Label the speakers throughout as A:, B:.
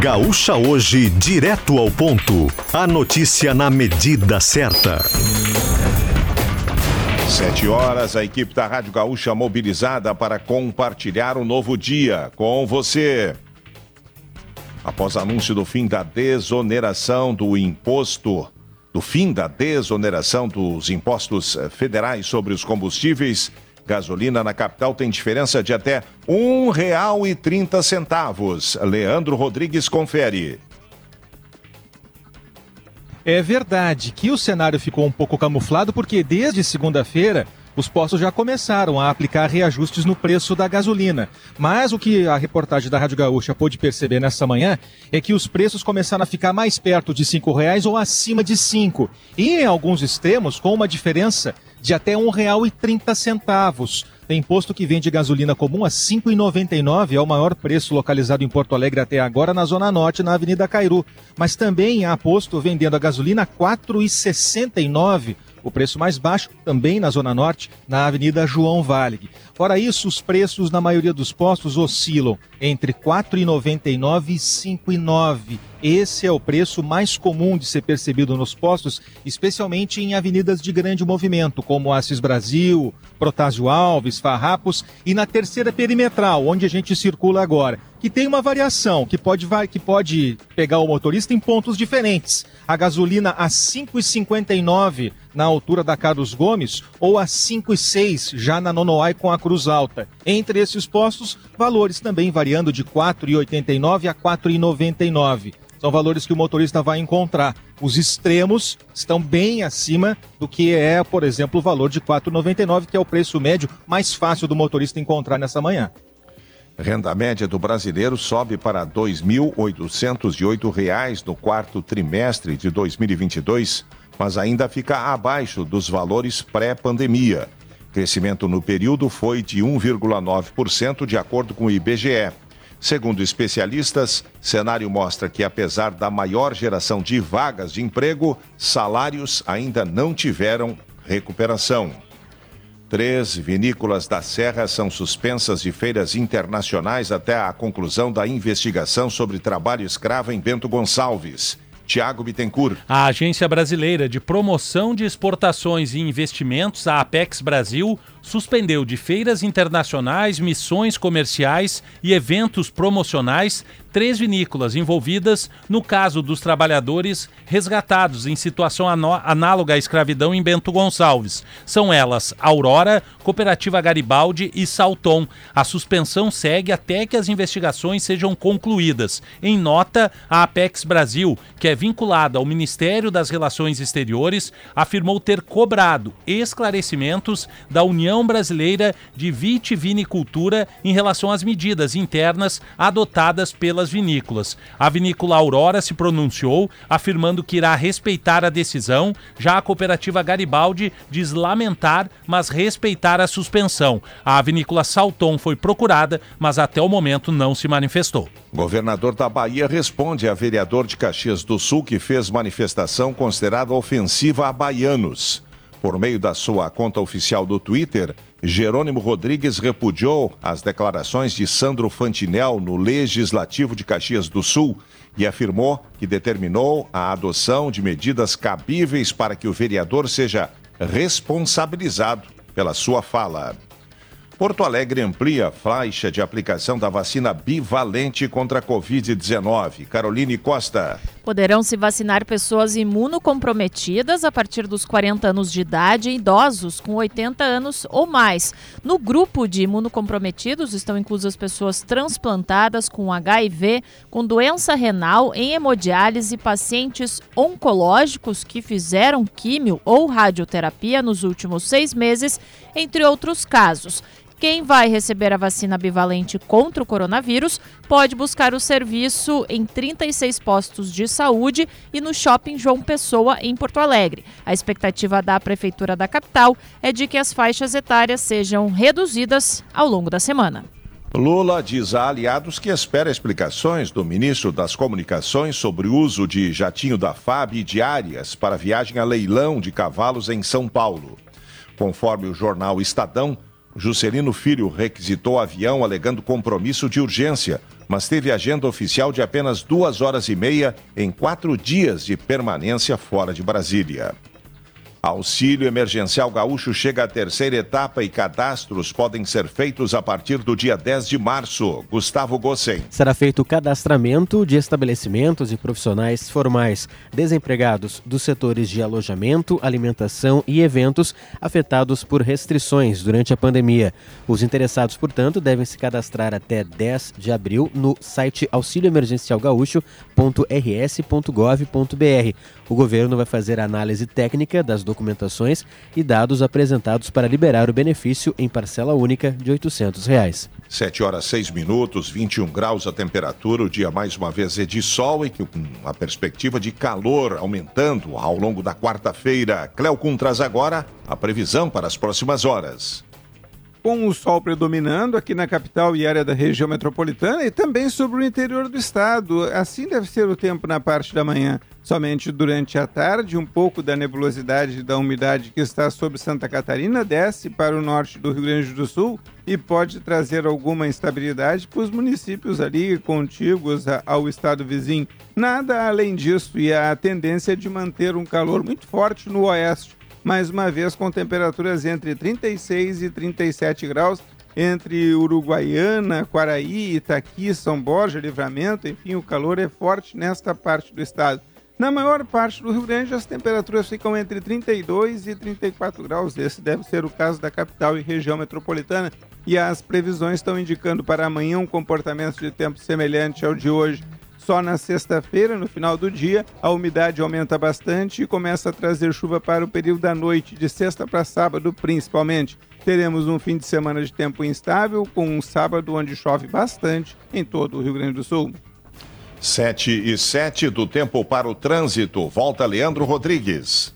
A: Gaúcha Hoje, direto ao ponto. A notícia na medida certa.
B: Sete horas, a equipe da Rádio Gaúcha mobilizada para compartilhar um novo dia com você. Após anúncio do fim da desoneração do imposto, do fim da desoneração dos impostos federais sobre os combustíveis, gasolina na capital tem diferença de até R$ 1,30. Leandro Rodrigues confere.
C: É verdade que o cenário ficou um pouco camuflado porque desde segunda-feira os postos já começaram a aplicar reajustes no preço da gasolina. Mas o que a reportagem da Rádio Gaúcha pôde perceber nessa manhã é que os preços começaram a ficar mais perto de cinco reais ou acima de cinco. E em alguns extremos com uma diferença de até R$ 1,30. Tem posto que vende gasolina comum a R$ 5,99, é o maior preço localizado em Porto Alegre até agora na Zona Norte, na Avenida Cairu. Mas também há posto vendendo a gasolina a R$ 4,69 o preço mais baixo, também na Zona Norte, na Avenida João Valig. Fora isso, os preços na maioria dos postos oscilam entre R$ 4,99 e R$ 5,09. Esse é o preço mais comum de ser percebido nos postos, especialmente em avenidas de grande movimento, como Assis Brasil, Protásio Alves, Farrapos e na terceira perimetral, onde a gente circula agora que tem uma variação, que pode, que pode pegar o motorista em pontos diferentes. A gasolina a 5,59 na altura da Carlos Gomes ou a 5,6 já na Nonoai com a Cruz Alta. Entre esses postos, valores também variando de 4,89 a 4,99. São valores que o motorista vai encontrar. Os extremos estão bem acima do que é, por exemplo, o valor de 4,99, que é o preço médio mais fácil do motorista encontrar nessa manhã.
B: Renda média do brasileiro sobe para R$ 2.808 no quarto trimestre de 2022, mas ainda fica abaixo dos valores pré-pandemia. Crescimento no período foi de 1,9%, de acordo com o IBGE. Segundo especialistas, cenário mostra que, apesar da maior geração de vagas de emprego, salários ainda não tiveram recuperação. Três vinícolas da Serra são suspensas de feiras internacionais até a conclusão da investigação sobre trabalho escravo em Bento Gonçalves. Tiago Bittencourt.
D: A Agência Brasileira de Promoção de Exportações e Investimentos, a Apex Brasil, suspendeu de feiras internacionais, missões comerciais e eventos promocionais três vinícolas envolvidas no caso dos trabalhadores resgatados em situação análoga à escravidão em Bento Gonçalves. São elas Aurora, Cooperativa Garibaldi e Salton. A suspensão segue até que as investigações sejam concluídas. Em nota, a Apex Brasil, que é vinculada ao Ministério das Relações Exteriores, afirmou ter cobrado esclarecimentos da União Brasileira de Vitivinicultura em relação às medidas internas adotadas pelas vinícolas. A vinícola Aurora se pronunciou, afirmando que irá respeitar a decisão, já a cooperativa Garibaldi diz lamentar, mas respeitar a suspensão. A vinícola Salton foi procurada, mas até o momento não se manifestou.
B: Governador da Bahia responde a vereador de Caxias do Sul que fez manifestação considerada ofensiva a baianos. Por meio da sua conta oficial do Twitter, Jerônimo Rodrigues repudiou as declarações de Sandro Fantinel no Legislativo de Caxias do Sul e afirmou que determinou a adoção de medidas cabíveis para que o vereador seja responsabilizado pela sua fala. Porto Alegre amplia a faixa de aplicação da vacina bivalente contra a Covid-19. Caroline Costa.
E: Poderão se vacinar pessoas imunocomprometidas a partir dos 40 anos de idade e idosos com 80 anos ou mais. No grupo de imunocomprometidos estão inclusas pessoas transplantadas com HIV, com doença renal, em hemodiálise, pacientes oncológicos que fizeram químio ou radioterapia nos últimos seis meses, entre outros casos. Quem vai receber a vacina bivalente contra o coronavírus pode buscar o serviço em 36 postos de saúde e no Shopping João Pessoa, em Porto Alegre. A expectativa da Prefeitura da capital é de que as faixas etárias sejam reduzidas ao longo da semana.
B: Lula diz a aliados que espera explicações do ministro das Comunicações sobre o uso de jatinho da FAB diárias para viagem a leilão de cavalos em São Paulo. Conforme o jornal Estadão, Juscelino Filho requisitou avião alegando compromisso de urgência, mas teve agenda oficial de apenas duas horas e meia em quatro dias de permanência fora de Brasília. Auxílio Emergencial Gaúcho chega à terceira etapa e cadastros podem ser feitos a partir do dia 10 de março. Gustavo Gossen.
F: Será feito o cadastramento de estabelecimentos e profissionais formais desempregados dos setores de alojamento, alimentação e eventos afetados por restrições durante a pandemia. Os interessados, portanto, devem se cadastrar até 10 de abril no site auxilioemergencialgaúcho.rs.gov.br. O governo vai fazer a análise técnica das documentações e dados apresentados para liberar o benefício em parcela única de 800 reais.
B: 7 horas 6 minutos, 21 graus a temperatura. O dia mais uma vez é de sol e com a perspectiva de calor aumentando ao longo da quarta-feira. Cleocum traz agora a previsão para as próximas horas
G: com o sol predominando aqui na capital e área da região metropolitana e também sobre o interior do estado. Assim deve ser o tempo na parte da manhã. Somente durante a tarde, um pouco da nebulosidade e da umidade que está sobre Santa Catarina desce para o norte do Rio Grande do Sul e pode trazer alguma instabilidade para os municípios ali contíguos ao estado vizinho. Nada além disso, e a tendência é de manter um calor muito forte no oeste mais uma vez com temperaturas entre 36 e 37 graus entre Uruguaiana, Quaraí, Itaqui, São Borja, Livramento, enfim, o calor é forte nesta parte do estado. Na maior parte do Rio Grande, as temperaturas ficam entre 32 e 34 graus. Esse deve ser o caso da capital e região metropolitana. E as previsões estão indicando para amanhã um comportamento de tempo semelhante ao de hoje. Só na sexta-feira, no final do dia, a umidade aumenta bastante e começa a trazer chuva para o período da noite, de sexta para sábado principalmente. Teremos um fim de semana de tempo instável, com um sábado onde chove bastante em todo o Rio Grande do Sul.
B: 7 e 7 do tempo para o trânsito. Volta Leandro Rodrigues.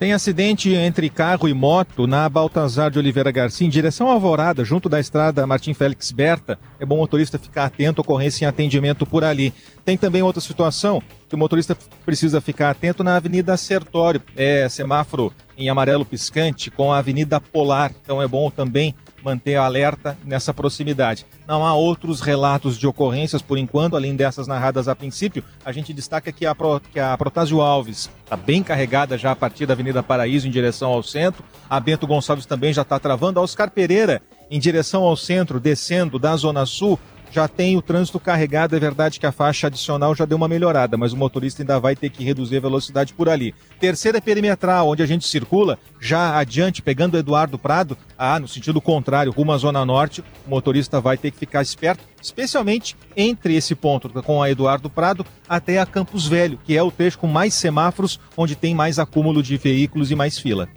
C: Tem acidente entre carro e moto na Baltazar de Oliveira Garcia, em direção à Alvorada, junto da estrada Martim Félix Berta. É bom o motorista ficar atento, ocorrência em atendimento por ali. Tem também outra situação que o motorista precisa ficar atento na Avenida Sertório. É semáforo em amarelo piscante com a Avenida Polar. Então é bom também manter alerta nessa proximidade. Não há outros relatos de ocorrências por enquanto, além dessas narradas a princípio. A gente destaca que a, Pro, que a Protásio Alves está bem carregada já a partir da Avenida Paraíso em direção ao centro. A Bento Gonçalves também já está travando. A Oscar Pereira em direção ao centro, descendo da Zona Sul, já tem o trânsito carregado. É verdade que a faixa adicional já deu uma melhorada, mas o motorista ainda vai ter que reduzir a velocidade por ali. Terceira perimetral, onde a gente circula, já adiante, pegando o Eduardo Prado, ah, no sentido contrário, rumo à Zona Norte, o motorista vai ter que ficar esperto, especialmente entre esse ponto com a Eduardo Prado até a Campos Velho, que é o trecho com mais semáforos, onde tem mais acúmulo de veículos e mais fila.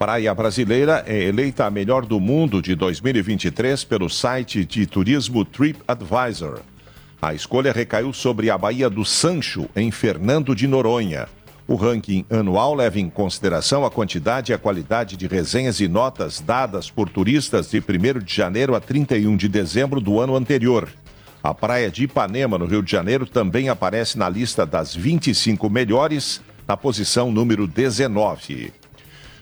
B: Praia Brasileira é eleita a melhor do mundo de 2023 pelo site de turismo TripAdvisor. A escolha recaiu sobre a Baía do Sancho, em Fernando de Noronha. O ranking anual leva em consideração a quantidade e a qualidade de resenhas e notas dadas por turistas de 1 de janeiro a 31 de dezembro do ano anterior. A praia de Ipanema, no Rio de Janeiro, também aparece na lista das 25 melhores, na posição número 19.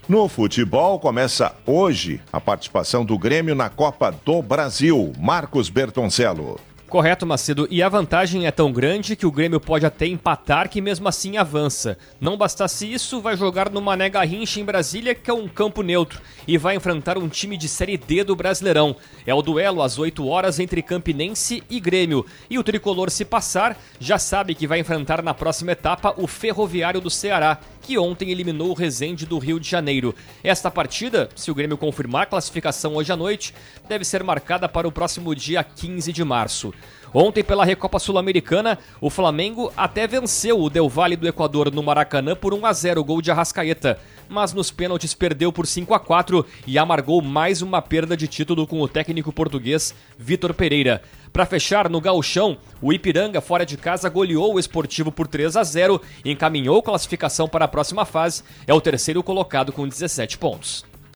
B: No futebol, começa hoje a participação do Grêmio na Copa do Brasil. Marcos Bertoncello.
H: Correto, Macedo. E a vantagem é tão grande que o Grêmio pode até empatar, que mesmo assim avança. Não bastasse isso, vai jogar no Mané Garrincha em Brasília, que é um campo neutro, e vai enfrentar um time de Série D do Brasileirão. É o duelo às 8 horas entre Campinense e Grêmio. E o tricolor, se passar, já sabe que vai enfrentar na próxima etapa o Ferroviário do Ceará, que ontem eliminou o Resende do Rio de Janeiro. Esta partida, se o Grêmio confirmar a classificação hoje à noite, deve ser marcada para o próximo dia 15 de março. Ontem, pela Recopa Sul-Americana, o Flamengo até venceu o Del Valle do Equador no Maracanã por 1 a 0 gol de Arrascaeta, mas nos pênaltis perdeu por 5 a 4 e amargou mais uma perda de título com o técnico português Vitor Pereira. Para fechar no gauchão, o Ipiranga fora de casa goleou o Esportivo por 3 a 0 e encaminhou classificação para a próxima fase. É o terceiro colocado com 17 pontos.